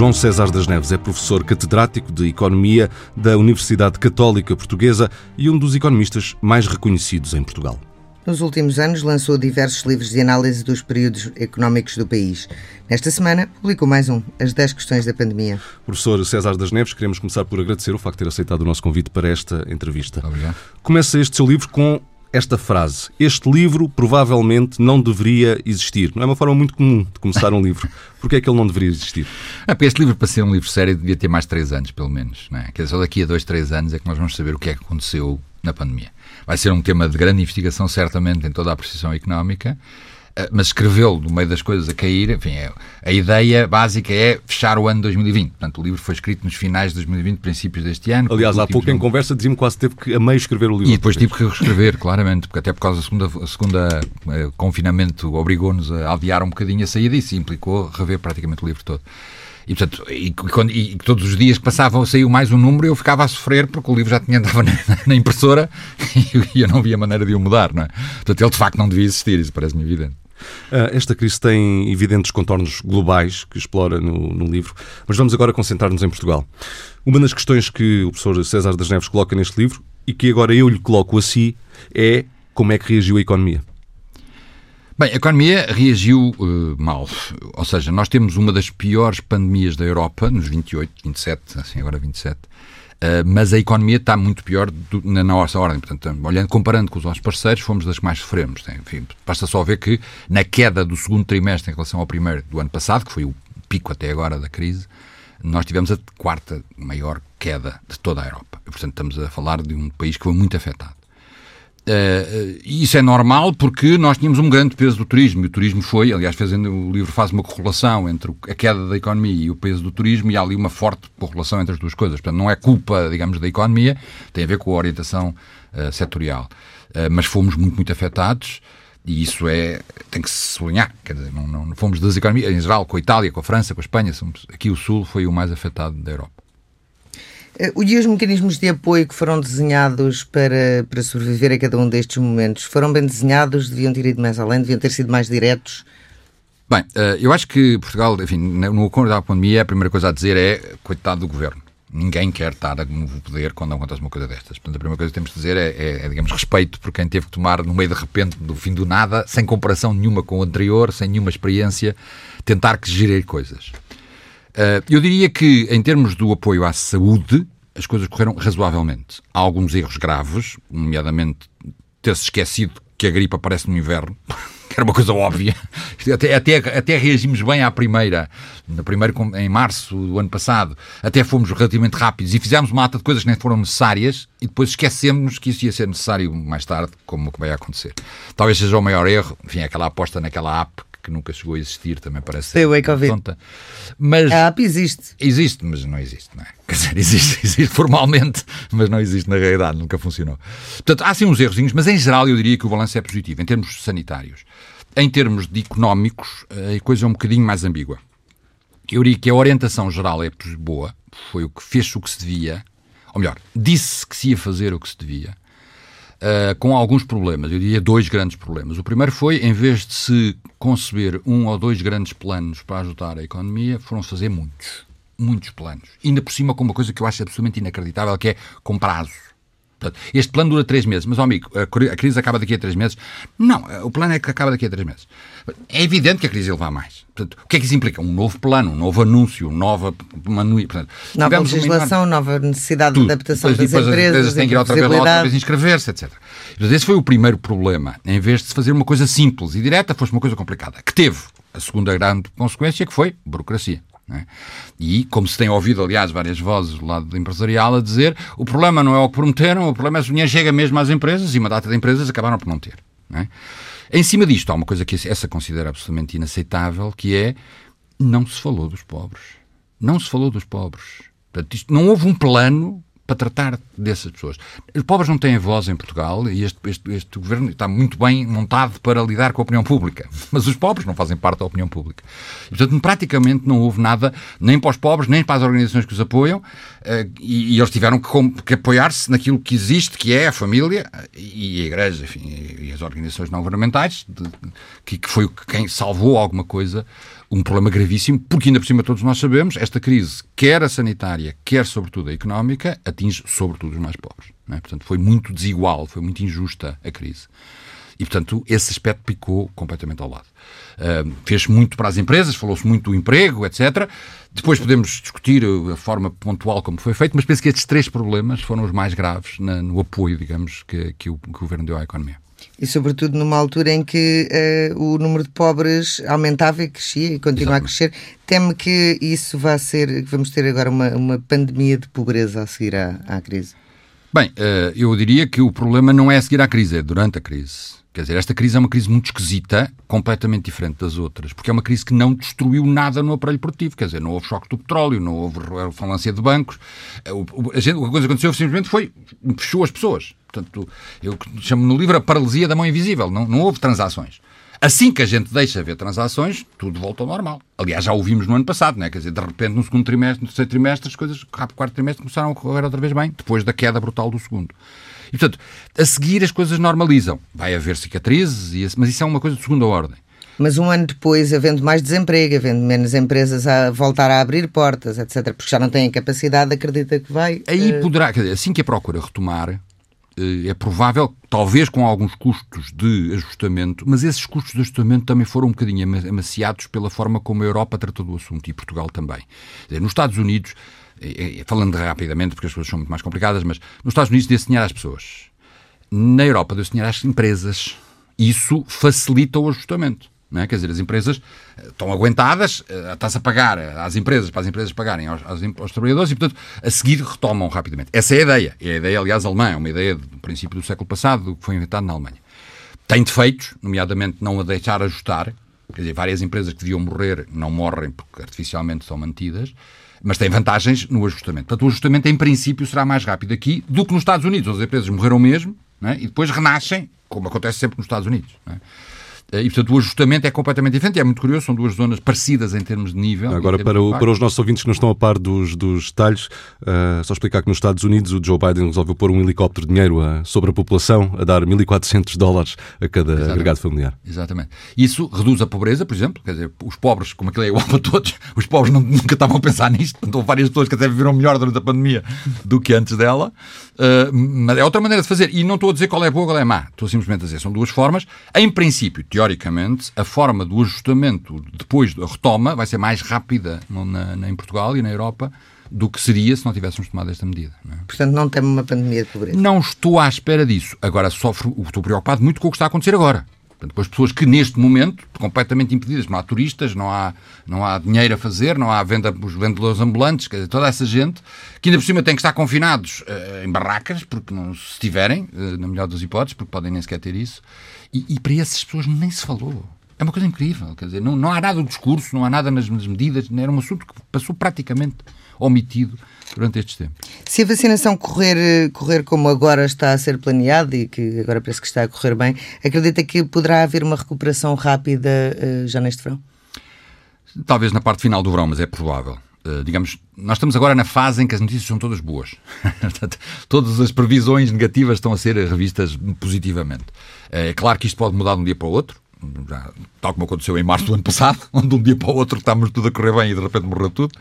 João César das Neves é professor catedrático de Economia da Universidade Católica Portuguesa e um dos economistas mais reconhecidos em Portugal. Nos últimos anos lançou diversos livros de análise dos períodos económicos do país. Nesta semana publicou mais um, As 10 Questões da Pandemia. Professor César das Neves, queremos começar por agradecer o facto de ter aceitado o nosso convite para esta entrevista. Obrigado. Começa este seu livro com esta frase. Este livro provavelmente não deveria existir. Não é uma forma muito comum de começar um livro. Porquê é que ele não deveria existir? Ah, este livro, para ser um livro sério, devia ter mais de 3 anos, pelo menos. Não é? Quer dizer, só daqui a 2, 3 anos é que nós vamos saber o que é que aconteceu na pandemia. Vai ser um tema de grande investigação, certamente, em toda a apreciação económica. Eh, mas escrevê-lo no meio das coisas a cair, enfim, é, a ideia básica é fechar o ano 2020. Portanto, o livro foi escrito nos finais de 2020, princípios deste ano. Aliás, há pouco em conversa dizia-me quase teve que a meio escrever o livro. E depois tive que reescrever, claramente, porque até por causa da segunda, segunda eh, confinamento obrigou-nos a adiar um bocadinho a saída e isso implicou rever praticamente o livro todo. E, portanto, e, quando, e, todos os dias que passavam saiu mais um número eu ficava a sofrer porque o livro já tinha andava na, na impressora e eu não via maneira de o mudar, não é? Portanto, ele de facto não devia existir, isso parece-me evidente. Ah, esta crise tem evidentes contornos globais que explora no, no livro, mas vamos agora concentrar-nos em Portugal. Uma das questões que o professor César das Neves coloca neste livro e que agora eu lhe coloco a si é como é que reagiu a economia. Bem, a economia reagiu uh, mal. Ou seja, nós temos uma das piores pandemias da Europa, nos 28, 27, assim agora 27, Uh, mas a economia está muito pior do, na nossa ordem. Portanto, olhando, comparando com os nossos parceiros, fomos das que mais sofremos. Enfim, basta só ver que na queda do segundo trimestre em relação ao primeiro do ano passado, que foi o pico até agora da crise, nós tivemos a quarta maior queda de toda a Europa. Portanto, estamos a falar de um país que foi muito afetado. Uh, isso é normal porque nós tínhamos um grande peso do turismo e o turismo foi, aliás, fazendo, o livro faz uma correlação entre a queda da economia e o peso do turismo e há ali uma forte correlação entre as duas coisas. Portanto, não é culpa, digamos, da economia, tem a ver com a orientação uh, setorial. Uh, mas fomos muito, muito afetados e isso é, tem que se sublinhar. Quer dizer, não, não, não fomos das economias, em geral, com a Itália, com a França, com a Espanha, somos, aqui o Sul foi o mais afetado da Europa. Eh, e os mecanismos de apoio que foram desenhados para, para sobreviver a cada um destes momentos foram bem desenhados? Deviam ter ido mais além? Deviam ter sido mais diretos? Bem, eh, eu acho que Portugal, enfim, no acordo da pandemia, a primeira coisa a dizer é coitado do governo. Ninguém quer estar no poder quando acontece uma coisa destas. Portanto, a primeira coisa que temos de dizer é, é, é, digamos, respeito por quem teve que tomar, no meio de repente, do fim do nada, sem comparação nenhuma com o anterior, sem nenhuma experiência, tentar que gerir coisas. Uh, eu diria que, em termos do apoio à saúde, as coisas correram razoavelmente. Há alguns erros graves, nomeadamente ter-se esquecido que a gripe aparece no inverno, que era uma coisa óbvia. Até, até, até reagimos bem à primeira, na primeira, em março do ano passado, até fomos relativamente rápidos e fizemos uma ata de coisas que nem foram necessárias e depois esquecemos que isso ia ser necessário mais tarde, como que vai acontecer. Talvez seja o maior erro, enfim, aquela aposta naquela app que nunca chegou a existir, também parece ser Wake tonta. Mas a app existe. Existe, mas não existe, não é? Quer dizer, existe, existe formalmente, mas não existe na realidade, nunca funcionou. Portanto, há sim uns errozinhos, mas em geral eu diria que o balanço é positivo, em termos sanitários. Em termos de económicos, a coisa é um bocadinho mais ambígua. Eu diria que a orientação geral é boa, foi o que fez o que se devia, ou melhor, disse que se ia fazer o que se devia, uh, com alguns problemas. Eu diria dois grandes problemas. O primeiro foi, em vez de se conceber um ou dois grandes planos para ajudar a economia, foram fazer muitos. Muitos planos. Ainda por cima com uma coisa que eu acho absolutamente inacreditável, que é com prazo. Este plano dura três meses, mas, ó amigo, a crise acaba daqui a três meses. Não, o plano é que acaba daqui a três meses. É evidente que a crise levar mais. Portanto, o que é que isso implica? Um novo plano, um novo anúncio, nova. Portanto, nova legislação, uma... nova necessidade Tudo. de adaptação depois, das depois empresas. As empresas têm que ir outra vez lá, outra vez inscrever-se, etc. Portanto, esse foi o primeiro problema. Em vez de se fazer uma coisa simples e direta, fosse uma coisa complicada. Que teve a segunda grande consequência, que foi burocracia. É? E, como se tem ouvido, aliás, várias vozes do lado empresarial a dizer, o problema não é o que prometeram, o problema é se o dinheiro chega mesmo às empresas e uma data de empresas acabaram por não ter. Não é? Em cima disto, há uma coisa que essa considera absolutamente inaceitável, que é não se falou dos pobres. Não se falou dos pobres. Portanto, isto, não houve um plano para tratar dessas pessoas. Os pobres não têm voz em Portugal e este, este, este governo está muito bem montado para lidar com a opinião pública. Mas os pobres não fazem parte da opinião pública. E, portanto, praticamente não houve nada, nem para os pobres, nem para as organizações que os apoiam, eh, e, e eles tiveram que, que apoiar-se naquilo que existe, que é a família e a Igreja, enfim, e as organizações não governamentais, que, que foi quem salvou alguma coisa um problema gravíssimo, porque ainda por cima todos nós sabemos, esta crise, quer a sanitária, quer sobretudo a económica, atinge sobretudo os mais pobres. É? Portanto, foi muito desigual, foi muito injusta a crise. E, portanto, esse aspecto picou completamente ao lado. Uh, fez muito para as empresas, falou-se muito do emprego, etc. Depois podemos discutir a forma pontual como foi feito, mas penso que estes três problemas foram os mais graves na, no apoio, digamos, que, que, o, que o governo deu à economia. E sobretudo numa altura em que uh, o número de pobres aumentava e crescia e continua a crescer. Teme que isso vá ser, vamos ter agora uma, uma pandemia de pobreza a seguir à, à crise? Bem, uh, eu diria que o problema não é a seguir à crise, é durante a crise. Quer dizer, esta crise é uma crise muito esquisita, completamente diferente das outras, porque é uma crise que não destruiu nada no aparelho produtivo. Quer dizer, não houve choque do petróleo, não houve falância de bancos. Eh, o, o, a, gente, a coisa que aconteceu simplesmente foi fechou as pessoas. Portanto, eu chamo no livro a paralisia da mão invisível. Não, não houve transações. Assim que a gente deixa ver transações, tudo volta ao normal. Aliás, já ouvimos no ano passado, né? quer dizer, de repente no segundo trimestre, no terceiro trimestre, as coisas, rápido quarto trimestre, começaram a correr outra vez bem, depois da queda brutal do segundo. E, portanto, a seguir as coisas normalizam. Vai haver cicatrizes, mas isso é uma coisa de segunda ordem. Mas um ano depois, havendo mais desemprego, havendo menos empresas a voltar a abrir portas, etc., porque já não têm capacidade, acredita que vai. Aí uh... poderá, quer dizer, assim que a procura retomar, eh, é provável, talvez com alguns custos de ajustamento, mas esses custos de ajustamento também foram um bocadinho amaciados pela forma como a Europa tratou do assunto e Portugal também. Nos Estados Unidos, falando rapidamente, porque as coisas são muito mais complicadas, mas nos Estados Unidos deu-se dinheiro às pessoas. Na Europa deu-se dinheiro às empresas. Isso facilita o ajustamento. Não é? Quer dizer, as empresas eh, estão aguentadas, eh, está-se a pagar às empresas, para as empresas pagarem aos, aos, aos, trabalhadores e, portanto, a seguir retomam rapidamente. Essa é a ideia. É a ideia, aliás, alemã, é uma ideia do princípio do século passado, que foi inventado na Alemanha. Tem defeitos, nomeadamente não a deixar ajustar, quer dizer, várias empresas que deviam morrer não morrem porque artificialmente são mantidas, mas tem vantagens no ajustamento. Portanto, o ajustamento, em princípio, será mais rápido aqui do que nos Estados Unidos, as empresas morreram mesmo é? e depois renascem, como acontece sempre nos Estados Unidos. É? E, portanto, o ajustamento é completamente diferente. É muito curioso, são duas zonas parecidas em termos de nível. Agora, para, o, para os nossos ouvintes que não estão a par dos, dos detalhes, uh, só explicar que nos Estados Unidos o Joe Biden resolveu pôr um helicóptero de dinheiro a, sobre a população, a dar 1.400 dólares a cada Exatamente. agregado familiar. Exatamente. Isso reduz a pobreza, por exemplo. Quer dizer, os pobres, como aquilo é igual para todos, os pobres não, nunca estavam a pensar nisto. Portanto, houve várias pessoas que até viveram melhor durante a pandemia do que antes dela. Uh, mas é outra maneira de fazer. E não estou a dizer qual é boa ou qual é má. Estou simplesmente a dizer, são duas formas. Em princípio, teoricamente, a forma do ajustamento depois da retoma vai ser mais rápida na, na, em Portugal e na Europa do que seria se não tivéssemos tomado esta medida. Não é? Portanto, não temos uma pandemia de pobreza. Não estou à espera disso. Agora, sofro, estou preocupado muito com o que está a acontecer agora. Portanto, com as pessoas que neste momento, completamente impedidas, não há turistas, não há, não há dinheiro a fazer, não há venda os vendedores ambulantes, quer dizer, toda essa gente, que ainda por cima tem que estar confinados uh, em barracas, porque não se tiverem, uh, na melhor das hipóteses, porque podem nem sequer ter isso, e, e para essas pessoas nem se falou. É uma coisa incrível, quer dizer, não, não há nada no discurso, não há nada nas, medidas, era um assunto que passou praticamente omitido durante estes tempos. Se a vacinação correr, correr como agora está a ser planeado e que agora parece que está a correr bem, acredita que poderá haver uma recuperação rápida uh, já neste verão? Talvez na parte final do verão, mas é provável. Uh, digamos, nós estamos agora na fase em que as notícias são todas boas. todas as previsões negativas estão a ser revistas positivamente. Uh, é claro que isto pode mudar de um dia para o outro já, tal como aconteceu em março do ano passado, onde de um dia para o outro estávamos tudo a correr bem e de repente morreu tudo.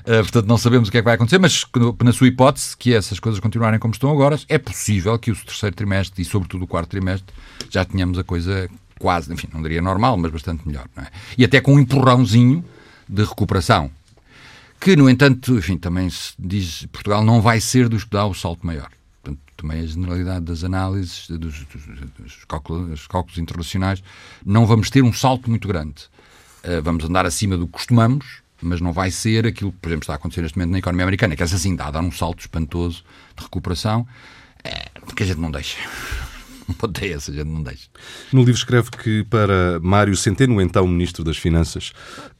Uh, portanto, não sabemos o que é que vai acontecer, mas na sua hipótese, que essas coisas continuarem como estão agora, é possível que o terceiro trimestre e, sobretudo, o quarto trimestre já tenhamos a coisa quase, enfim, não diria normal, mas bastante melhor. É? E até com um empurrãozinho de recuperação. Que, no entanto, enfim, também se diz Portugal não vai ser dos que dá o salto maior também a generalidade das análises, dos, dos, cálculos, dos cálculos, internacionais, não vamos ter um salto muito grande. Uh, vamos andar acima do que costumamos, mas não vai ser aquilo que, por exemplo, está a acontecer neste momento na economia americana, que é assim, dá a dar um salto espantoso de recuperação, é, que a gente não deixa. Pode essa, a gente não deixa. No livro escreve que para Mário Centeno, então Ministro das Finanças,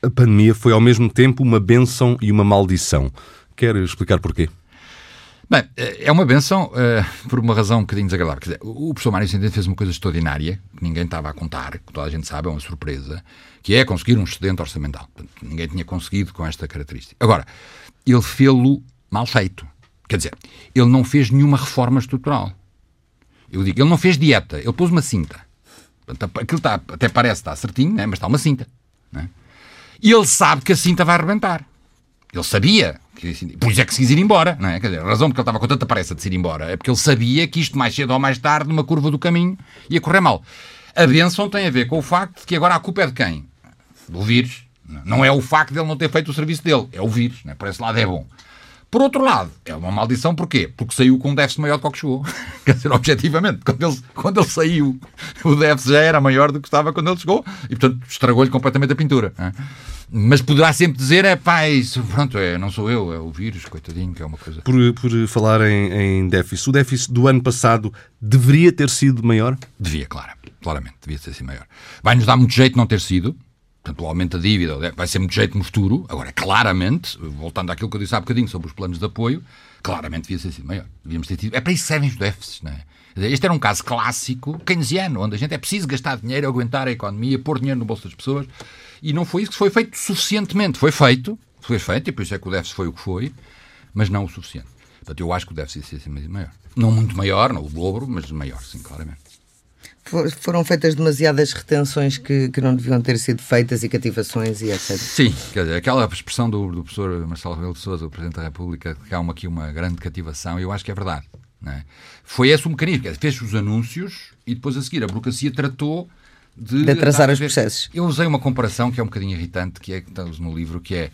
a pandemia foi ao mesmo tempo uma benção e uma maldição. Quer explicar porquê? Bem, é uma benção uh, por uma razão um bocadinho desagradável. Quer dizer, o professor Mário Centeno fez uma coisa extraordinária, que ninguém estava a contar, que toda a gente sabe, é uma surpresa, que é conseguir um excedente orçamental. Portanto, ninguém tinha conseguido com esta característica. Agora, ele fê-lo mal feito. Quer dizer, ele não fez nenhuma reforma estrutural. Eu digo, ele não fez dieta, ele pôs uma cinta. Portanto, aquilo está, até parece estar certinho, né? mas está uma cinta. Né? E ele sabe que a cinta vai arrebentar. Ele sabia. Que, por isso é que se quis ir embora. Não é? Quer dizer, a razão porque ele estava com tanta pressa de se ir embora é porque ele sabia que isto, mais cedo ou mais tarde, numa curva do caminho, ia correr mal. A benção tem a ver com o facto de que agora a culpa é de quem? Do vírus. Não é o facto de ele não ter feito o serviço dele, é o vírus. Né? Por esse lado é bom. Por outro lado, é uma maldição porquê? Porque saiu com um déficit maior do que chegou. Quer dizer, objetivamente, quando ele, quando ele saiu, o déficit já era maior do que estava quando ele chegou e, portanto, estragou-lhe completamente a pintura. É? Mas poderá sempre dizer, é pá, isso, pronto, é, não sou eu, é o vírus, coitadinho, que é uma coisa. Por, por falar em, em déficit, o déficit do ano passado deveria ter sido maior? Devia, claro, claramente, devia ter sido maior. Vai-nos dar muito jeito não ter sido, Portanto, o aumento da dívida vai ser muito jeito no futuro. Agora, claramente, voltando àquilo que eu disse há bocadinho sobre os planos de apoio, claramente devia ter sido maior. Devíamos ter tido. É para isso que servem os déficits, não é? Este era um caso clássico keynesiano, onde a gente é preciso gastar dinheiro, aguentar a economia, pôr dinheiro no bolso das pessoas. E não foi isso que foi feito suficientemente. Foi feito, foi feito, e por isso é que o déficit foi o que foi, mas não o suficiente. Portanto, eu acho que o déficit devia ser maior. Não muito maior, não o dobro, mas maior, sim, claramente foram feitas demasiadas retenções que, que não deviam ter sido feitas e cativações e etc. Sim, quer dizer, aquela expressão do, do professor Marcelo Rebelo de Sousa, o Presidente da República, que há uma, aqui uma grande cativação, eu acho que é verdade. É? Foi esse o mecanismo, fez os anúncios e depois a seguir a burocracia tratou de, de atrasar os processos. Eu usei uma comparação que é um bocadinho irritante, que é que estamos no livro, que é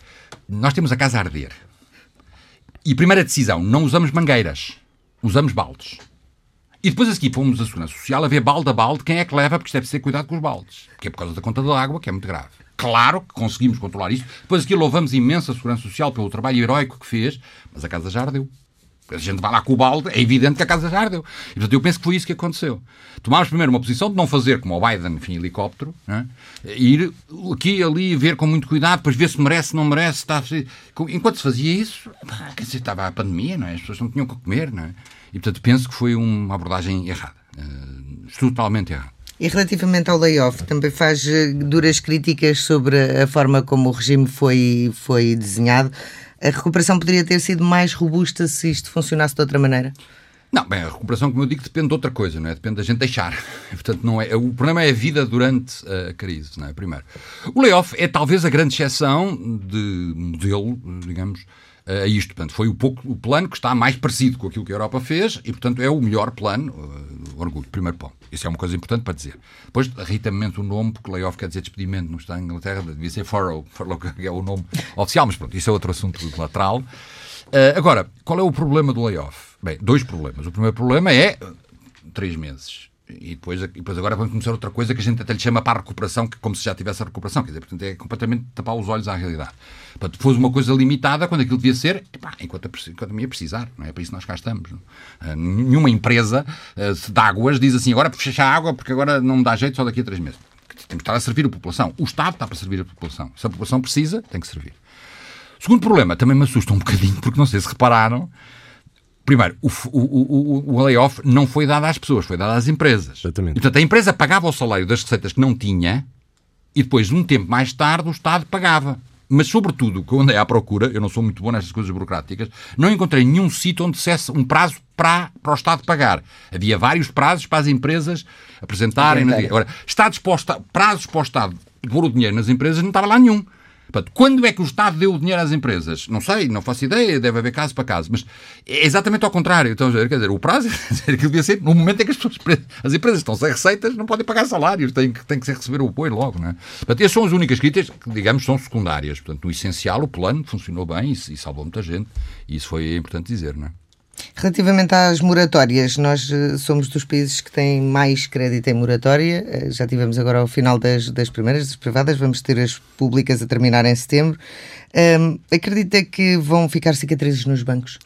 nós temos a casa a arder. E primeira decisão, não usamos mangueiras, usamos baldes. E depois a seguir fomos a Segurança Social a ver balde a balde quem é que leva, porque isto deve ser cuidado com os baldes. Que é por causa da conta da água, que é muito grave. Claro que conseguimos controlar isto. Depois aqui louvamos imenso a Segurança Social pelo trabalho heroico que fez, mas a casa já ardeu. A gente vai lá com o balde, é evidente que a casa já ardeu. E, portanto, eu penso que foi isso que aconteceu. Tomámos primeiro uma posição de não fazer como o Biden, enfim, helicóptero, né? ir aqui ali ver com muito cuidado, depois ver se merece, não merece. Está... Enquanto se fazia isso, quer dizer, estava a pandemia, não é? as pessoas não tinham o que comer, não é? E, portanto, penso que foi uma abordagem errada. Uh, totalmente errada. E relativamente ao layoff, também faz eh, duras críticas sobre a forma como o regime foi, foi desenhado. A recuperação poderia ter sido mais robusta se isto funcionasse de outra maneira? Não, bem, a recuperação, como eu digo, depende de outra coisa, não é? Depende da gente deixar. Portanto, não é, o problema é a vida durante a crise, não é? Primeiro. O layoff é talvez a grande exceção de modelo, digamos, a isto. Portanto, foi o, pouco, o plano que está mais parecido com aquilo que a Europa fez e, portanto, é o melhor plano. Uh, orgulho, primeiro ponto. Isso é uma coisa importante para dizer. Depois, irrita-me o nome, porque layoff quer dizer despedimento no Estado da Inglaterra, devia ser furlough, furlough que é o nome oficial, mas pronto, isso é outro assunto lateral. Uh, agora, qual é o problema do layoff? Bem, dois problemas. O primeiro problema é uh, três meses e depois, e depois agora vamos começar outra coisa que a gente até lhe chama para a recuperação, que como se já tivesse a recuperação, quer dizer, portanto é completamente tapar os olhos à realidade. Portanto, fosse uma coisa limitada, quando aquilo devia ser, epá, enquanto a economia precisar, não é? Para isso nós cá estamos. Uh, nenhuma empresa uh, de águas diz assim, agora fechar a água porque agora não me dá jeito só daqui a três meses. Tem que estar a servir a população. O Estado está para servir a população. Se a população precisa, tem que servir. Segundo problema, também me assusta um bocadinho, porque não sei se repararam, Primeiro, o, o, o, o layoff não foi dado às pessoas, foi dado às empresas. Exatamente. E, portanto, a empresa pagava o salário das receitas que não tinha e depois, um tempo mais tarde, o Estado pagava. Mas, sobretudo, que eu andei à procura, eu não sou muito bom nestas coisas burocráticas, não encontrei nenhum sítio onde dissesse um prazo para, para o Estado pagar. Havia vários prazos para as empresas apresentarem. Agora, está disposto, prazos para o Estado pôr o dinheiro nas empresas, não estava lá nenhum. Portanto, quando é que o Estado deu o dinheiro às empresas? Não sei, não faço ideia, deve haver caso para caso, mas é exatamente ao contrário. Então, quer dizer, o prazo é que devia ser no momento em que as, pessoas, as empresas estão sem receitas, não podem pagar salários, têm que, têm que receber o apoio logo. Não é? Portanto, essas são as únicas críticas que, digamos, são secundárias. Portanto, no essencial, o plano funcionou bem e, e salvou muita gente, e isso foi importante dizer, não é? Relativamente às moratórias, nós eh, somos dos países que têm mais crédito em moratória. Eh, já tivemos agora ao final das, das primeiras, das privadas, vamos ter as públicas a terminar em setembro. Um, acredita que vão ficar cicatrizes nos bancos?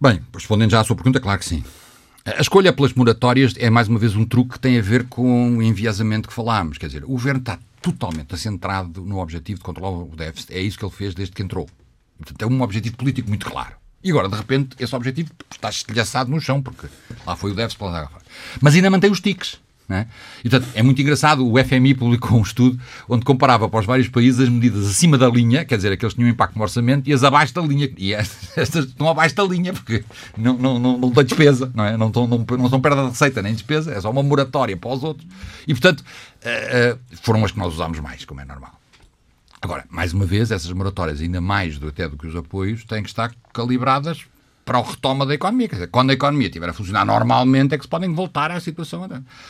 Bem, respondendo já à sua pergunta, claro que sim. A escolha pelas moratórias é mais uma vez um truque que tem a ver com o enviesamento que falámos. Quer dizer, o governo está totalmente centrado no objetivo de controlar o déficit. É isso que ele fez desde que entrou. Portanto, é um objetivo político muito claro. E agora, de repente, esse objetivo está estilhaçado no chão, porque lá foi o déficit fora. Mas ainda mantém os tiques. É? E, portanto, é muito engraçado, o FMI publicou um estudo onde comparava para os vários países as medidas acima da linha, quer dizer, aqueles que tinham impacto no orçamento, e as abaixo da linha. E estas estão abaixo da linha, porque não, não, não, não têm despesa, não, é? não, estão, não, não são perda de receita nem despesa, é só uma moratória para os outros. E, portanto, uh, uh, foram as que nós usámos mais, como é normal. Agora, mais uma vez, essas moratórias, ainda mais do, até do que os apoios, têm que estar calibradas para o retoma da economia. Quer dizer, quando a economia estiver a funcionar normalmente é que se podem voltar à situação.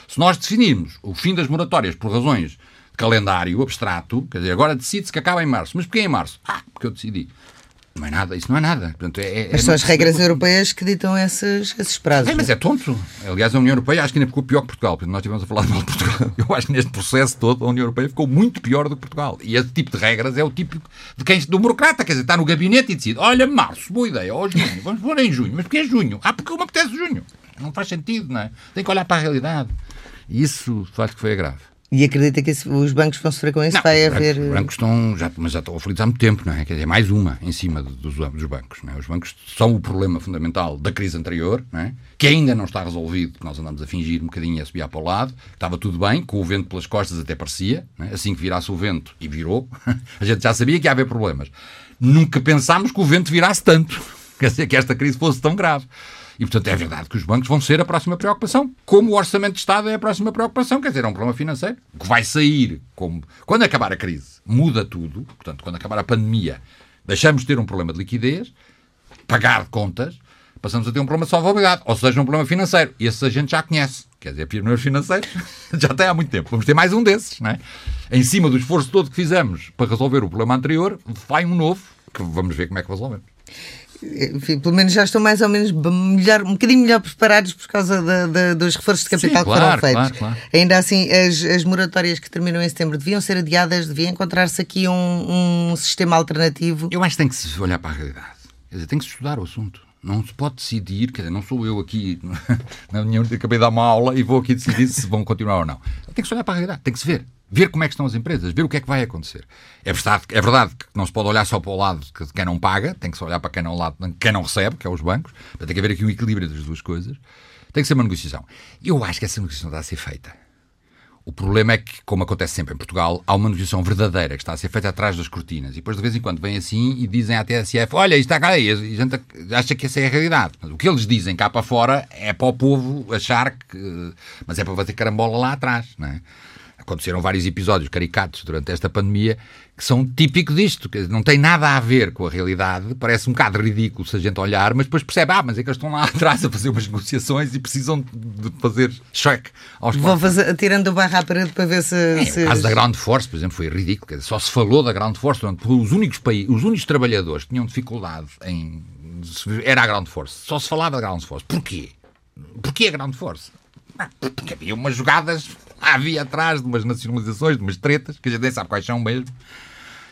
Se nós definirmos o fim das moratórias por razões de calendário abstrato, quer dizer, agora decide-se que acaba em março. Mas porquê em março? Ah, porque eu decidi. Não é nada, isso não é nada. Portanto, é, é, mas são as regras europeias que ditam esses, esses prazos. É, mas é tonto. Aliás, a União Europeia acho que ainda ficou pior que Portugal. Nós estivemos a falar mal de Portugal. Eu acho que neste processo todo a União Europeia ficou muito pior do que Portugal. E esse tipo de regras é o tipo de quem do burocrata. Quer dizer, está no gabinete e decide: olha, março, boa ideia, ou junho, vamos pôr em junho. Mas porquê junho? Ah, porque me apetece junho. Não faz sentido, não é? Tem que olhar para a realidade. E isso faz que foi grave. E acredita que os bancos vão sofrer com isso? Não, Vai haver. Os bancos estão, já, mas já estão aflitos há muito tempo, não é? Quer dizer, mais uma em cima dos, dos bancos. É? Os bancos são o problema fundamental da crise anterior, é? que ainda não está resolvido, porque nós andamos a fingir um bocadinho a subir para o lado. Estava tudo bem, com o vento pelas costas até parecia. É? Assim que virasse o vento, e virou, a gente já sabia que ia haver problemas. Nunca pensámos que o vento virasse tanto. Quer dizer, que esta crise fosse tão grave. E, portanto, é verdade que os bancos vão ser a próxima preocupação, como o orçamento de Estado é a próxima preocupação, quer dizer, é um problema financeiro que vai sair como. Quando acabar a crise, muda tudo, portanto, quando acabar a pandemia, deixamos de ter um problema de liquidez, pagar contas, passamos a ter um problema de solvabilidade, ou seja, um problema financeiro. E esse a gente já conhece. Quer dizer, pioneiros financeiros já tem há muito tempo. Vamos ter mais um desses, não é? Em cima do esforço todo que fizemos para resolver o problema anterior, vai um novo, que vamos ver como é que resolvemos enfim, pelo menos já estão mais ou menos melhor, um bocadinho melhor preparados por causa dos reforços de capital Sim, que foram feitos. Claro, claro. Ainda assim, as, as, moratórias que terminam em setembro deviam ser adiadas, devia encontrar-se aqui um, um, sistema alternativo. Eu acho que tem que se olhar para a realidade. Quer dizer, tem que se estudar o assunto. Não se pode decidir, quer dizer, não sou eu aqui na minha, acabei de dar uma aula e vou aqui decidir se vão continuar ou não. Tem que se olhar para a realidade, tem que se ver ver como é que estão as empresas, ver o que é que vai acontecer. É verdade, é verdade que não se pode olhar só para o lado de quem não paga, tem que se olhar para quem não, quem não recebe, que é os bancos, tem que haver aqui um equilíbrio das duas coisas. Tem que ser uma negociação. Eu acho que essa negociação está a ser feita. O problema é que, como acontece sempre em Portugal, há uma negociação verdadeira que está a ser feita atrás das cortinas. E depois, de vez em quando, vem assim e dizem à TSF: Olha, isto está cá. E a gente acha que essa é a realidade. Mas o que eles dizem cá para fora é para o povo achar que. Mas é para fazer carambola lá atrás, não é? Aconteceram vários episódios caricatos durante esta pandemia que são típicos disto, que não tem nada a ver com a realidade, parece um bocado ridículo se a gente olhar, mas depois percebe, ah, mas é que eles estão lá atrás a fazer umas negociações e precisam de fazer cheque aos Vão fazer, tirando o barra à parede para ver se... É, se... O caso da Ground Force, por exemplo, foi ridículo, só se falou da Ground Force, durante, os únicos, países, os únicos trabalhadores que tinham dificuldade em... era a Ground Force, só se falava da Ground Force. Porquê? Porquê a Ground Force? Porque havia umas jogadas havia atrás de umas nacionalizações, de umas tretas, que a gente nem sabe quais são mesmo.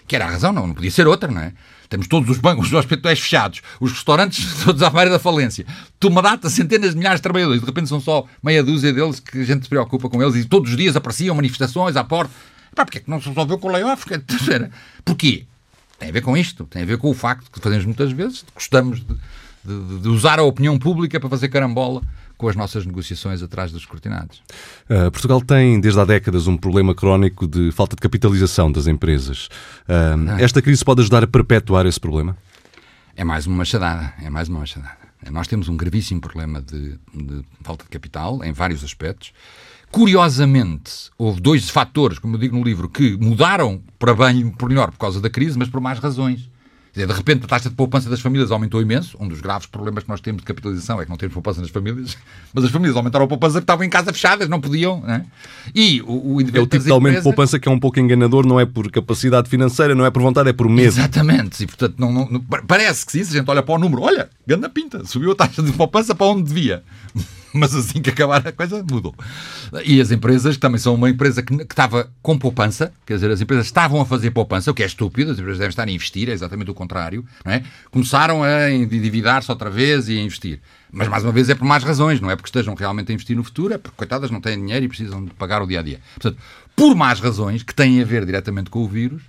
Que era a razão, não, não podia ser outra, não é? Temos todos os bancos, os hospitais fechados, os restaurantes todos à beira da falência. Toma data, centenas de milhares de trabalhadores. De repente são só meia dúzia deles que a gente se preocupa com eles e todos os dias apareciam manifestações à porta. Pá, porque é que não se resolveu com o layoff? Porquê? Tem a ver com isto. Tem a ver com o facto que fazemos muitas vezes, gostamos de, de, de usar a opinião pública para fazer carambola com as nossas negociações atrás dos cortinados. Uh, Portugal tem, desde há décadas, um problema crónico de falta de capitalização das empresas. Uh, esta crise pode ajudar a perpetuar esse problema? É mais uma machadada. É mais uma machadada. Nós temos um gravíssimo problema de, de falta de capital, em vários aspectos. Curiosamente, houve dois fatores, como eu digo no livro, que mudaram para bem e por melhor por causa da crise, mas por mais razões dizer, de repente a taxa de poupança das famílias aumentou imenso. Um dos graves problemas que nós temos de capitalização é que não temos poupança nas famílias, mas as famílias aumentaram a poupança porque estavam em casa fechadas, não podiam. Né? E o, o É o tipo de aumento de poupança que é um pouco enganador, não é por capacidade financeira, não é por vontade, é por medo. Exatamente, e portanto não, não, parece que sim, se a gente olha para o número, olha, ganda pinta, subiu a taxa de poupança para onde devia mas assim que acabar a coisa mudou. E as empresas, que também são uma empresa que, que, estava com poupança, quer dizer, as empresas estavam a fazer poupança, o que é estúpido, as empresas devem estar a investir, é exatamente o contrário, não é? Começaram a endividar-se outra vez e a investir. Mas, mais uma vez, é por mais razões, não é porque estejam realmente a investir no futuro, é porque, coitadas, não têm dinheiro e precisam de pagar o dia a dia. Portanto, por mais razões que têm a ver diretamente com o vírus,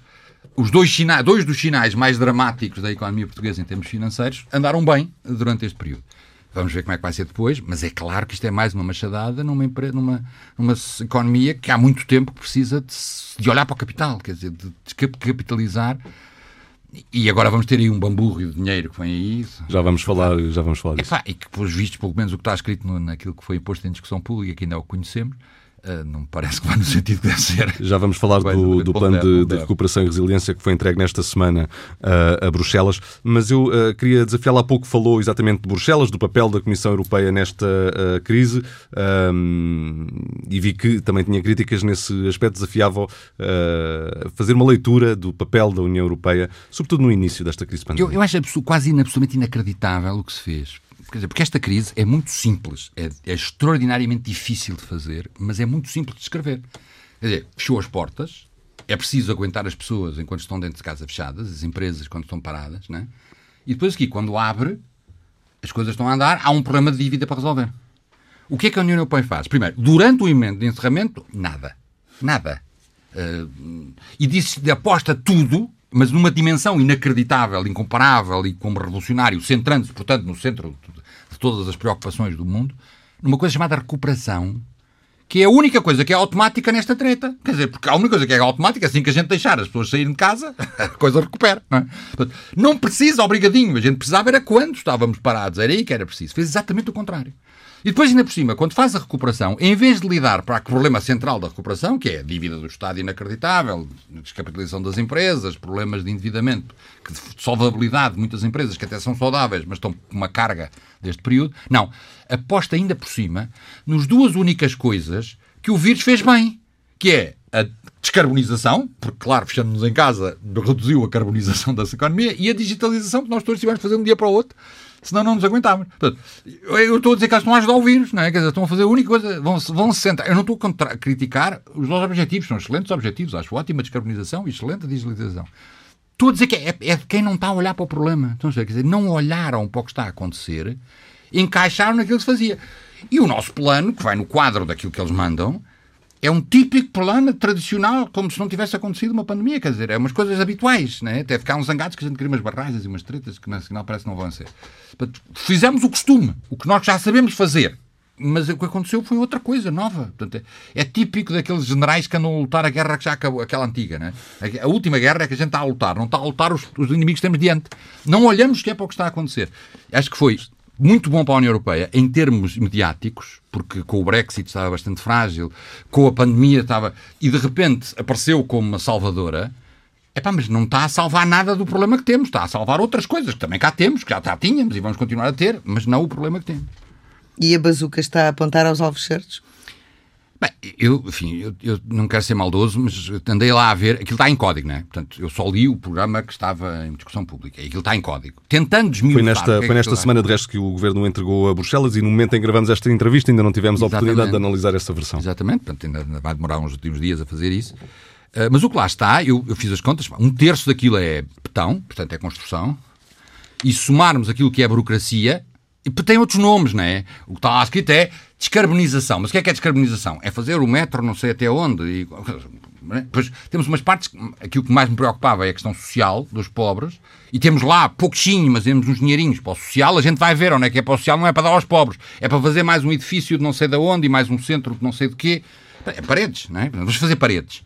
os dois, dois dos sinais mais dramáticos da economia portuguesa em termos financeiros andaram bem durante este período. Vamos ver como é que vai ser depois, mas é claro que isto é mais uma machadada numa, numa, numa economia que há muito tempo precisa de, de olhar para o capital, quer dizer, de descapitalizar. E agora vamos ter aí um bamburro de dinheiro que vem aí. Já vamos falar, já vamos falar disso. e que, pelos vistos, pelo menos o que está escrito no, naquilo que foi imposto em discussão pública, que ainda é o conhecemos, não me parece que vai no sentido que deve ser. Já vamos falar do, do plano de, de, recuperação e resiliência que foi entregue nesta semana uh, a Bruxelas, mas eu uh, queria desafiá-la há pouco, falou exatamente de Bruxelas, do papel da Comissão Europeia nesta crise, um, e vi que também tinha críticas nesse aspecto, desafiava fazer uma leitura do papel da União Europeia, sobretudo no início desta crise pandémica. Eu, eu acho quase absolutamente inacreditável o que se fez. Quer dizer, porque esta crise é muito simples, é, é, extraordinariamente difícil de fazer, mas é muito simples de escrever. Quer dizer, fechou as portas, é preciso aguentar as pessoas enquanto estão dentro de casa fechadas, as empresas quando estão paradas, né? e depois aqui, quando abre, as coisas estão a andar, há um problema de dívida para resolver. O que é que a União Europeia faz? Primeiro, durante o momento de encerramento, nada. Nada. Uh, e disse aposta tudo mas numa dimensão inacreditável, incomparável e como revolucionário, centrando-se, portanto, no centro de todas as preocupações do mundo, numa coisa chamada recuperação, que é a única coisa que é automática nesta treta. Quer dizer, porque a única coisa que é automática, assim que a gente deixar as pessoas saírem de casa, a coisa recupera. Não, é? não precisa, obrigadinho. A gente precisava era quando estávamos parados. Era aí que era preciso. Fez exatamente o contrário. E depois, ainda por cima, quando faz a recuperação, em vez de lidar para o problema central da recuperação, que é a dívida do Estado inacreditável, descapitalização das empresas, problemas de endividamento, de solvabilidade de muitas empresas que até são saudáveis, mas estão com uma carga deste período, não. Aposta ainda por cima nos duas únicas coisas que o vírus fez bem, que é a descarbonização, porque, claro, fechando-nos em casa, reduziu a carbonização dessa economia, e a digitalização, que nós todos tivemos de fazer de um dia para o outro, senão não nos aguentávamos. Portanto, eu estou a dizer que eles estão a ajudar o vírus, não é? Quer dizer, estão a fazer a única coisa, vão, vão se sentar. Eu não estou a criticar os dois objetivos, são excelentes objetivos, acho ótima descarbonização e excelente digitalização. Estou a dizer que é, é de quem não está a olhar para o problema. Então, quer dizer, não olharam para o que está a acontecer, encaixaram naquilo que se fazia. E o nosso plano, que vai no quadro daquilo que eles mandam, é um típico plano tradicional, como se não tivesse acontecido uma pandemia, quer dizer, é umas coisas habituais, né? até ficar uns zangados que a gente cria umas barragens e umas tretas que na final parece que não vão ser. Fizemos o costume, o que nós já sabemos fazer, mas o que aconteceu foi outra coisa nova. Portanto, é, é típico daqueles generais que andam a lutar a guerra que já acabou, aquela antiga. Né? A última guerra é que a gente está a lutar, não está a lutar os, os inimigos que temos diante. Não olhamos que é para o que está a acontecer. Acho que foi muito bom para a União Europeia em termos mediáticos, porque com o Brexit estava bastante frágil, com a pandemia estava. e de repente apareceu como uma salvadora. Epá, mas não está a salvar nada do problema que temos, está a salvar outras coisas que também cá temos, que já, já tínhamos e vamos continuar a ter, mas não o problema que temos. E a bazuca está a apontar aos alvos certos? Bem, eu, enfim, eu, eu, não quero ser maldoso, mas andei lá a ver, aquilo está em código, não é? Portanto, eu só li o programa que estava em discussão pública, e aquilo está em código. Tentando desmiuçar... Foi nesta, é foi nesta semana, de resto, que o Governo entregou a Bruxelas e no momento em que gravamos esta entrevista ainda não tivemos a oportunidade de analisar essa versão. Exatamente, portanto ainda vai demorar uns últimos dias a fazer isso. Uh, mas o que lá está, eu, eu fiz as contas, um terço daquilo é betão, portanto é construção, e somarmos aquilo que é burocracia, e tem outros nomes, não é? O que está lá escrito é descarbonização. Mas o que é que é descarbonização? É fazer o metro não sei até onde. E, é? Pois temos umas partes, aquilo que mais me preocupava é a questão social dos pobres, e temos lá pouquinho, mas temos uns dinheirinhos para o social, a gente vai ver onde é que é para o social, não é para dar aos pobres, é para fazer mais um edifício de não sei de onde e mais um centro de não sei de quê. É paredes, não é? Vamos fazer paredes.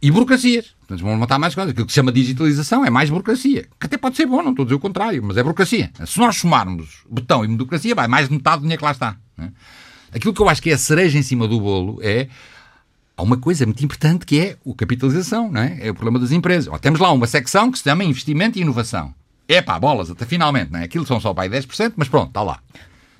E burocracias. Portanto, vamos montar mais coisas. Aquilo que se chama digitalização é mais burocracia. Que até pode ser bom, não estou a dizer o contrário, mas é burocracia. Se nós somarmos betão e burocracia, vai mais de metade do dinheiro que lá está. É? Aquilo que eu acho que é a cereja em cima do bolo é há uma coisa muito importante que é a capitalização, não é? É o problema das empresas. Ó, temos lá uma secção que se chama investimento e inovação. É pá, bolas, até finalmente, não é? Aquilo são só para aí 10%, mas pronto, está lá.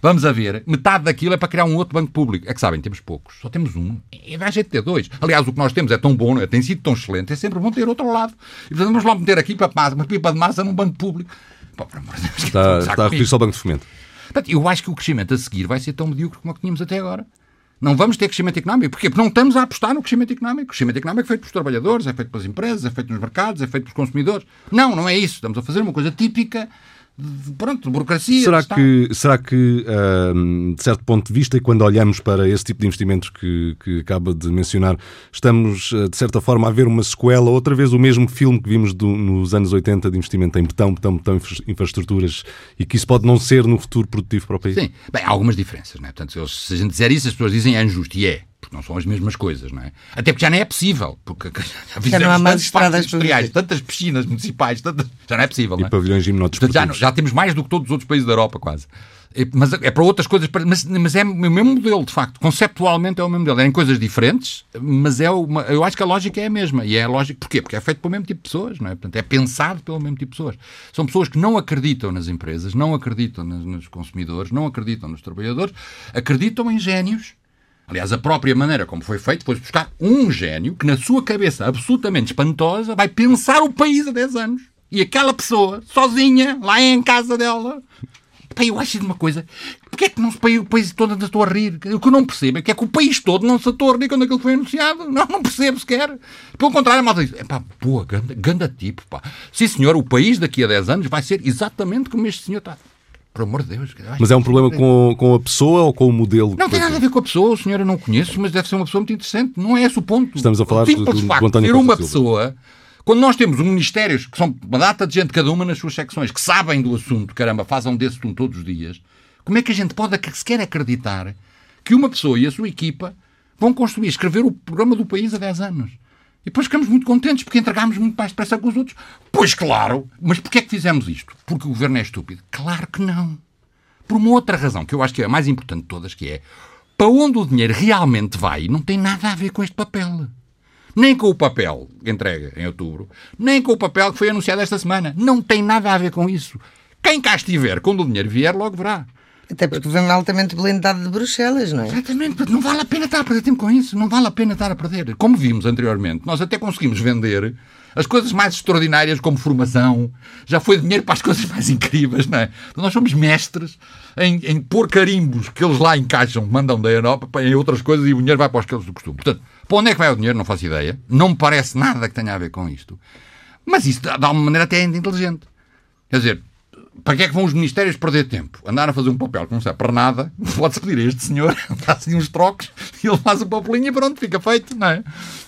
Vamos a ver, metade daquilo é para criar um outro banco público. É que sabem, temos poucos, só temos um. E vai a gente ter dois. Aliás, o que nós temos é tão bom, é? tem sido tão excelente, é sempre bom ter outro lado. E portanto, vamos lá meter aqui para uma pipa de massa num banco público. Pô, por amor de Deus, está, está a referir só ao Banco de Fomento. Portanto, eu acho que o crescimento a seguir vai ser tão medíocre como o que tínhamos até agora. Não vamos ter crescimento económico. Porquê? Porque não estamos a apostar no crescimento económico. O crescimento económico é feito pelos trabalhadores, é feito pelas empresas, é feito nos mercados, é feito pelos consumidores. Não, não é isso. Estamos a fazer uma coisa típica pronto, de burocracia. Será de que, será que uh, de certo ponto de vista, e quando olhamos para esse tipo de investimentos que, que acaba de mencionar, estamos, uh, de certa forma, a ver uma sequela, outra vez o mesmo filme que vimos do, nos anos 80 de investimento em betão, betão, betão, infraestruturas, e que isso pode não ser no futuro produtivo para o país? Sim, bem, há algumas diferenças, não é? Portanto, se a gente disser isso, as pessoas dizem é injusto, e é porque não são as mesmas coisas, não é? Até porque já não é possível, porque já, já não há mais estradas industriais, tantas piscinas municipais, tantas, já não é possível, e não é? pavilhões já, já temos mais do que todos os outros países da Europa, quase. Mas é para outras coisas, mas, mas é o mesmo modelo, de facto. Conceptualmente é o mesmo modelo. É em coisas diferentes, mas é uma, eu acho que a lógica é a mesma. E é a lógica, porquê? Porque é feito pelo mesmo tipo de pessoas, não é? Portanto, é pensado pelo mesmo tipo de pessoas. São pessoas que não acreditam nas empresas, não acreditam nos, nos consumidores, não acreditam nos trabalhadores, acreditam em génios Aliás, a própria maneira como foi feito foi buscar um gênio que, na sua cabeça absolutamente espantosa, vai pensar o país a 10 anos. E aquela pessoa, sozinha, lá em casa dela. Pá, eu acho de uma coisa. Porquê é que não se o país todo anda a rir? O que eu não percebo é que é que o país todo não se atou a rir quando aquilo foi anunciado. Não, não percebo sequer. Pelo contrário, a malta diz: é pá, boa, ganda, ganda tipo, pá. Sim, senhor, o país daqui a 10 anos vai ser exatamente como este senhor está. Por amor de Deus. Mas é um problema com, com a pessoa ou com o modelo? Não tem nada a ver com a pessoa. O senhor eu não conheço, mas deve ser uma pessoa muito interessante. Não é esse o ponto. Estamos a falar do, do, de ter uma pessoa... Quando nós temos um ministérios que são uma data de gente, cada uma nas suas secções, que sabem do assunto, caramba, fazem desse assunto todos os dias, como é que a gente pode sequer acreditar que uma pessoa e a sua equipa vão construir, escrever o programa do país há 10 anos? E depois ficamos muito contentes porque entregámos muito mais depressa que os outros. Pois claro, mas porquê é que fizemos isto? Porque o governo é estúpido? Claro que não por uma outra razão, que eu acho que é a mais importante de todas, que é para onde o dinheiro realmente vai, não tem nada a ver com este papel. Nem com o papel entregue em outubro, nem com o papel que foi anunciado esta semana. Não tem nada a ver com isso. Quem cá estiver, quando o dinheiro vier, logo verá. Até porque vem altamente blindado de Bruxelas, não é? Exatamente, não vale a pena estar a perder tempo com isso, não vale a pena estar a perder. Como vimos anteriormente, nós até conseguimos vender as coisas mais extraordinárias, como formação, já foi dinheiro para as coisas mais incríveis, não é? Então, nós somos mestres em, em pôr carimbos que eles lá encaixam, mandam da Europa em outras coisas e o dinheiro vai para os que eles do costume. Portanto, para onde é que vai o dinheiro? Não faço ideia. Não me parece nada que tenha a ver com isto. Mas isso, de alguma maneira, até é inteligente. Quer dizer, para que é que vão os ministérios perder tempo? Andar a fazer um papel que não serve para nada, pode-se pedir a este senhor, dá assim uns trocos, e ele faz o papelinho e pronto, fica feito, não é?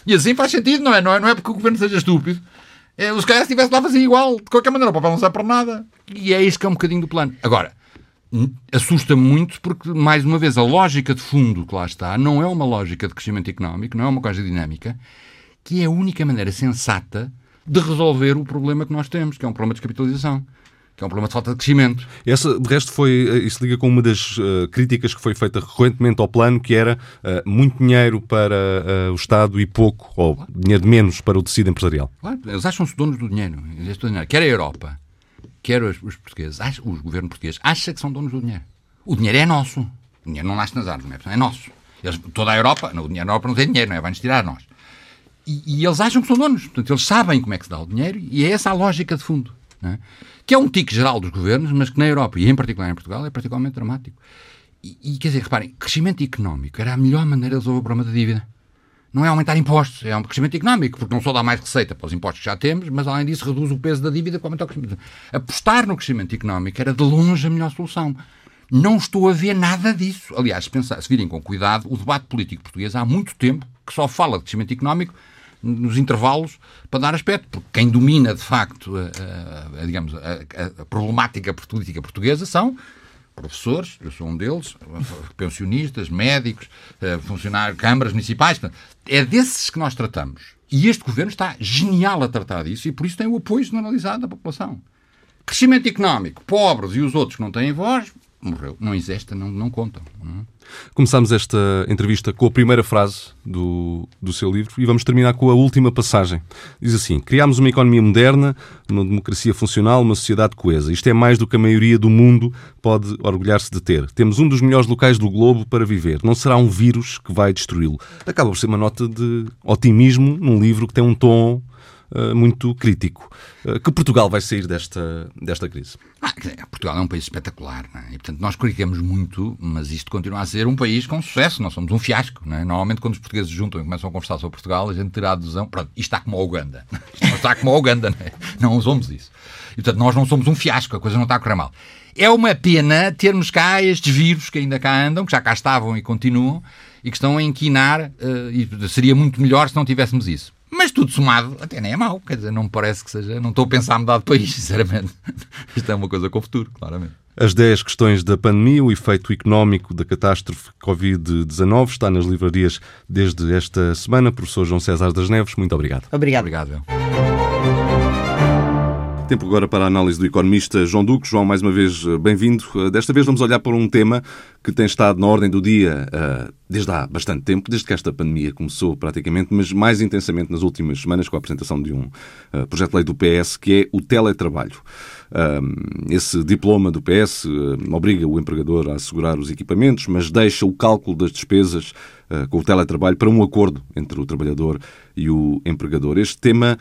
E assim faz sentido, não é? Não é, não é porque o governo seja estúpido. É, os caras estivessem lá fazer igual, de qualquer maneira, o papel não serve para nada. E é isso que é um bocadinho do plano. Agora, assusta muito porque, mais uma vez, a lógica de fundo que lá está não é uma lógica de crescimento económico, não é uma coisa dinâmica, que é a única maneira sensata de resolver o problema que nós temos, que é um problema de capitalização que é um problema de falta de crescimento. Essa, de resto, foi, eh, isso liga com uma das uh, críticas que foi feita recorrentemente ao plano, que era uh, muito dinheiro para uh, o Estado e pouco, ou claro. dinheiro de menos para o tecido empresarial. Claro, eles acham-se donos do dinheiro. Quer a Europa, quer os, os portugueses, o governo português, acha que são donos do dinheiro. O dinheiro é nosso. O dinheiro não nasce nas árvores, é? é nosso. Eles, toda a Europa, não, o dinheiro na Europa não tem dinheiro, não é? vai-nos tirar a nós. E, e, eles acham que são donos. Portanto, eles sabem como é que se dá o dinheiro e é essa a lógica de fundo. É? Que é um tique geral dos governos, mas que na Europa e em particular em Portugal é particularmente dramático. E, e quer dizer, reparem, crescimento económico era a melhor maneira de resolver o problema da dívida. Não é aumentar impostos, é um crescimento económico, porque não só dá mais receita para os impostos que já temos, mas além disso reduz o peso da dívida para aumentar o crescimento. Apostar no crescimento económico era de longe a melhor solução. Não estou a ver nada disso. Aliás, se, pensar, se virem com cuidado, o debate político português há muito tempo que só fala de crescimento económico nos intervalos para dar aspecto, porque quem domina de facto a, a digamos, a, a, problemática política portuguesa são professores, eu sou um deles, pensionistas, médicos, eh, funcionários, câmaras municipais. É desses que nós tratamos. E este governo está genial a tratar disso e por isso tem o apoio generalizado da população. Crescimento económico, pobres e os outros que não têm voz, morreu. Não existe, não, não contam. Não é? Começamos esta entrevista com a primeira frase do, do seu livro e vamos terminar com a última passagem. Diz assim: Criámos uma economia moderna, uma democracia funcional, uma sociedade coesa. Isto é mais do que a maioria do mundo pode orgulhar-se de ter. Temos um dos melhores locais do globo para viver. Não será um vírus que vai destruí-lo. Acaba por ser uma nota de otimismo num livro que tem um tom muito crítico. Uh, que Portugal vai sair desta, desta crise? Ah, Portugal é um país espetacular, é? e portanto nós criticamos muito, mas isto continua a ser um país com sucesso, nós somos um fiasco. É? Normalmente quando os portugueses juntam e começam a conversar sobre Portugal, a gente terá a pronto, isto está como a Uganda. Isto está como a Uganda, não, é? não somos isso. E portanto nós não somos um fiasco, a coisa não está a correr mal. É uma pena termos cá estes vírus que ainda cá andam, que já cá estavam e continuam, e que estão a inquinar, uh, e seria muito melhor se não tivéssemos isso. Mas tudo somado, até nem é mau, quer dizer, não me parece que seja. Não estou a pensar a mudar de país, sinceramente. Isto é uma coisa com o futuro, claramente. As 10 questões da pandemia, o efeito económico da catástrofe Covid-19 está nas livrarias desde esta semana. Professor João César das Neves, muito obrigado. Obrigado. Obrigado. Tempo agora para a análise do economista João Duque. João, mais uma vez, eh, bem-vindo. Eh, desta vez vamos olhar para um tema que tem estado na ordem do dia uh, desde há bastante tempo, desde que esta pandemia começou praticamente, mas mais intensamente nas últimas semanas com a apresentação de um projeto de lei do PS, que é o teletrabalho. Esse diploma do PS obriga o empregador a assegurar os equipamentos, mas deixa o cálculo das despesas com o teletrabalho para um acordo entre o trabalhador e o empregador. Este tema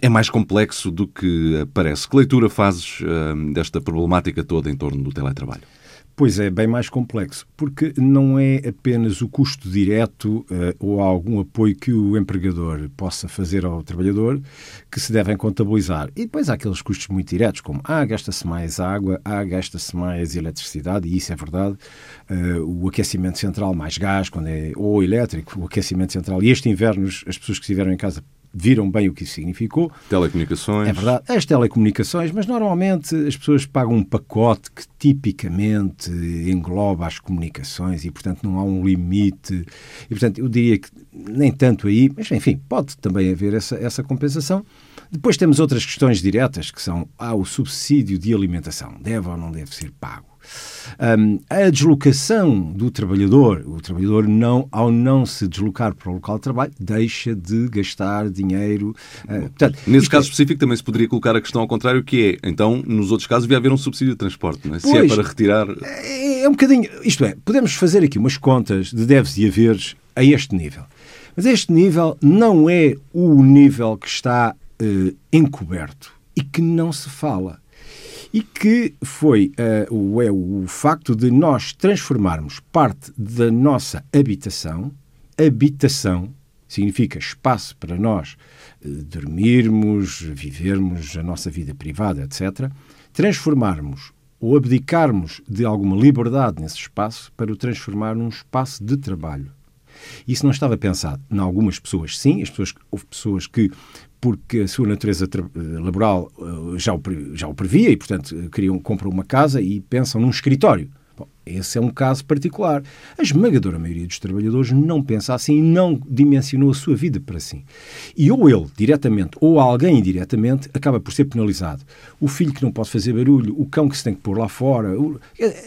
é mais complexo do que parece. Que leitura fazes desta problemática toda em torno do teletrabalho? Pois é, bem mais complexo, porque não é apenas o custo direto uh, ou algum apoio que o empregador possa fazer ao trabalhador que se devem contabilizar. E depois há aqueles custos muito diretos, como ah, gasta-se mais água, ah, gasta-se mais eletricidade, e isso é verdade. Uh, o aquecimento central, mais gás, quando é, ou elétrico, o aquecimento central. E este inverno, as pessoas que estiveram em casa viram bem o que isso significou. Telecomunicações. É verdade, as telecomunicações, mas normalmente as pessoas pagam um pacote que tipicamente engloba as comunicações e, portanto, não há um limite. E, portanto, eu diria que nem tanto aí, mas, enfim, pode também haver essa, essa compensação. Depois temos outras questões diretas, que são ah, o subsídio de alimentação. Deve ou não deve ser pago? Um, a deslocação do trabalhador, o trabalhador não, ao não se deslocar para o local de trabalho, deixa de gastar dinheiro. Uh, portanto, Nesse caso é... específico também se poderia colocar a questão ao contrário, que é, então, nos outros casos devia haver um subsídio de transporte, é? se é para retirar... É, é um bocadinho, isto é, podemos fazer aqui umas contas de deves e haveres a este nível. Mas este nível não é o nível que está uh, encoberto e que não se fala e que foi uh, o, é o facto de nós transformarmos parte da nossa habitação, habitação significa espaço para nós uh, dormirmos, vivermos a nossa vida privada, etc., transformarmos ou abdicarmos de alguma liberdade nesse espaço para o transformar num espaço de trabalho. Isso não estava pensado. Em algumas pessoas, sim. As pessoas, houve pessoas que porque a sua natureza laboral eh, já o, já o previa e, portanto, queriam, compram uma casa e pensam num escritório. Bom, esse é um caso particular. A esmagadora maioria dos trabalhadores não pensa assim e não dimensionou a sua vida para assim. E ou ele, diretamente, ou alguém indiretamente, acaba por ser penalizado. O filho que não pode fazer barulho, o cão que se tem que pôr lá fora, o...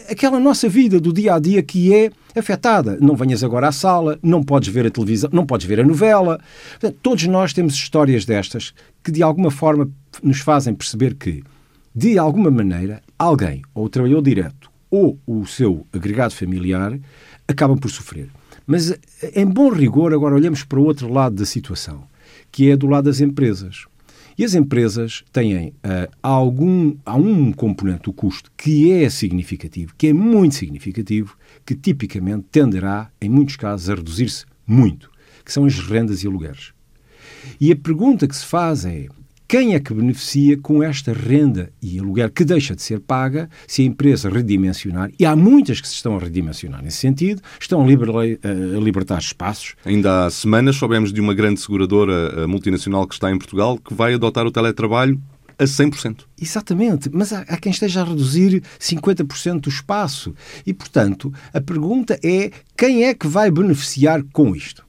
aquela nossa vida do dia a dia que é afetada. Não venhas agora à sala, não podes ver a televisão, não podes ver a novela. Portanto, todos nós temos histórias destas que de alguma forma nos fazem perceber que, de alguma maneira, alguém, ou o trabalhador direto, ou o seu agregado familiar acabam por sofrer. Mas, em bom rigor, agora olhamos para o outro lado da situação, que é do lado das empresas. E as empresas têm uh, algum, há um componente do custo que é significativo, que é muito significativo, que tipicamente tenderá, em muitos casos, a reduzir-se muito, que são as rendas e alugueres. E a pergunta que se faz é: quem é que beneficia com esta renda e aluguer que deixa de ser paga se a empresa redimensionar? E há muitas que se estão a redimensionar nesse sentido, estão a, a libertar espaços. Ainda há semanas soubemos de uma grande seguradora multinacional que está em Portugal que vai adotar o teletrabalho a 100%. Exatamente, mas há, há, quem esteja a reduzir 50% do espaço. E, portanto, a pergunta é quem é que vai beneficiar com isto?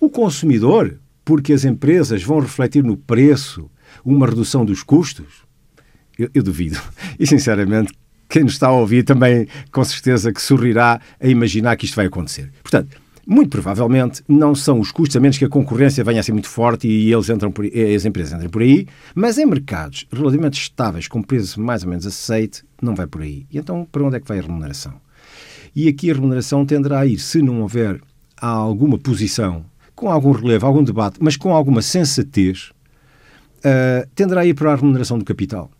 O consumidor, porque as empresas vão refletir no preço uma redução dos custos? Eu, eu duvido. E, sinceramente, quem nos está a ouvir também, com certeza, que sorrirá a imaginar que isto vai acontecer. Portanto, muito provavelmente não são os custos, a menos que a concorrência venha a ser muito forte e eles entram por, as empresas entrem por aí, mas em mercados relativamente estáveis, com preço mais ou menos aceite, não vai por aí. E então, para onde é que vai a remuneração? E aqui a remuneração tenderá a ir, se não houver alguma posição, com algum relevo, algum debate, mas com alguma sensatez, uh, tenderá a ir para a remuneração do capital,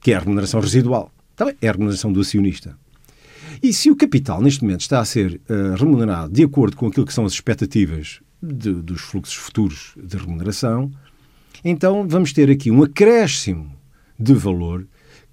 que é a remuneração residual. Também é a remuneração do acionista. E se o capital, neste momento, está a ser uh, remunerado de acordo com aquilo que são as expectativas de, dos fluxos futuros de remuneração, então vamos ter aqui um acréscimo de valor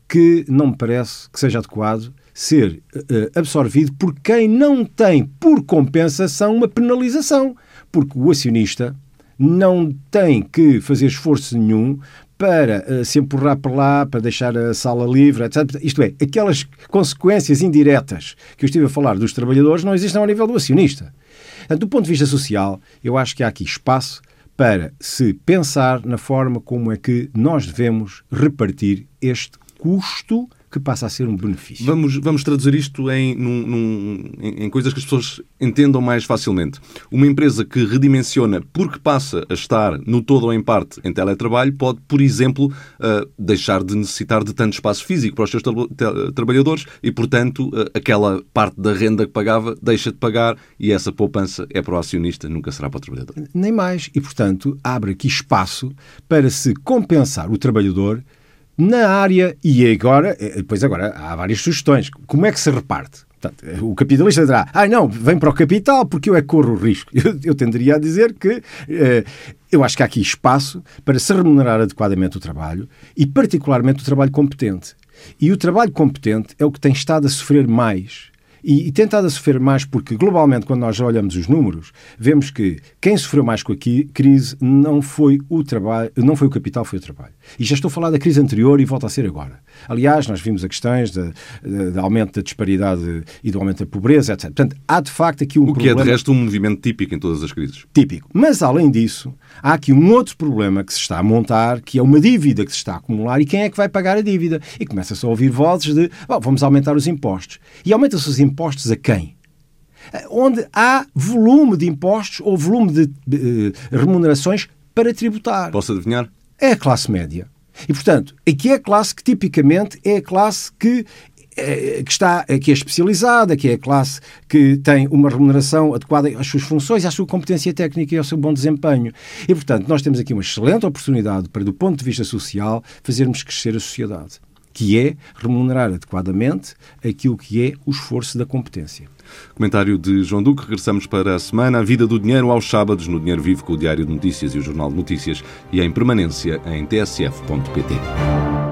que não me parece que seja adequado ser uh, absorvido por quem não tem, por compensação, uma penalização. Porque o acionista não tem que fazer esforço nenhum para uh, se empurrar para lá, para deixar a sala livre, etc. Isto é, aquelas consequências indiretas que eu estive a falar dos trabalhadores não existem ao nível do acionista. Portanto, do ponto de vista social, eu acho que há aqui espaço para se pensar na forma como é que nós devemos repartir este custo que passa a ser um benefício. Vamos, vamos traduzir isto em, num, num, em, coisas que as pessoas entendam mais facilmente. Uma empresa que redimensiona porque passa a estar no todo ou em parte em teletrabalho pode, por exemplo, uh, deixar de necessitar de tanto espaço físico para os seus tra trabalhadores e, portanto, uh, aquela parte da renda que pagava deixa de pagar e essa poupança é para o acionista, nunca será para o trabalhador. Nem mais. E, portanto, abre aqui espaço para se compensar o trabalhador na área, e agora, eh, depois agora há várias sugestões. Como é que se reparte? Portanto, o capitalista dirá, ah, não, vem para o capital porque eu é que corro o risco. Eu, eu tenderia a dizer que eh, eu acho que há aqui espaço para se remunerar adequadamente o trabalho e, particularmente, o trabalho competente. E o trabalho competente é o que tem estado a sofrer mais e, e tem estado a sofrer mais porque, globalmente, quando nós olhamos os números, vemos que quem sofreu mais com a crise não foi o trabalho, não foi o capital, foi o trabalho. E já estou a falar da crise anterior e volta a ser agora. Aliás, nós vimos a questões do aumento da disparidade e do aumento da pobreza, etc. Portanto, há de facto aqui um o problema... O que é, de resto, um movimento típico em todas as crises. Típico. Mas, além disso, há aqui um outro problema que se está a montar, que é uma dívida que se está a acumular e quem é que vai pagar a dívida? E começa-se a ouvir vozes de, oh, vamos aumentar os impostos. E aumenta-se os impostos a quem? Onde há volume de impostos ou volume de uh, remunerações para tributar. Posso adivinhar? É a classe média. E, portanto, aqui é a classe que tipicamente é a classe que eh, que está que é especializada, que é a classe que tem uma remuneração adequada às suas funções, à sua competência técnica e ao seu bom desempenho. E, portanto, nós temos aqui uma excelente oportunidade para, do ponto de vista social, fazermos crescer a sociedade, que é remunerar adequadamente aquilo que é o esforço da competência. Comentário de João Duque. Regressamos para a semana. A vida do dinheiro aos sábados no Dinheiro Vivo com o Diário de Notícias e o Jornal de Notícias e em permanência em tsf.pt.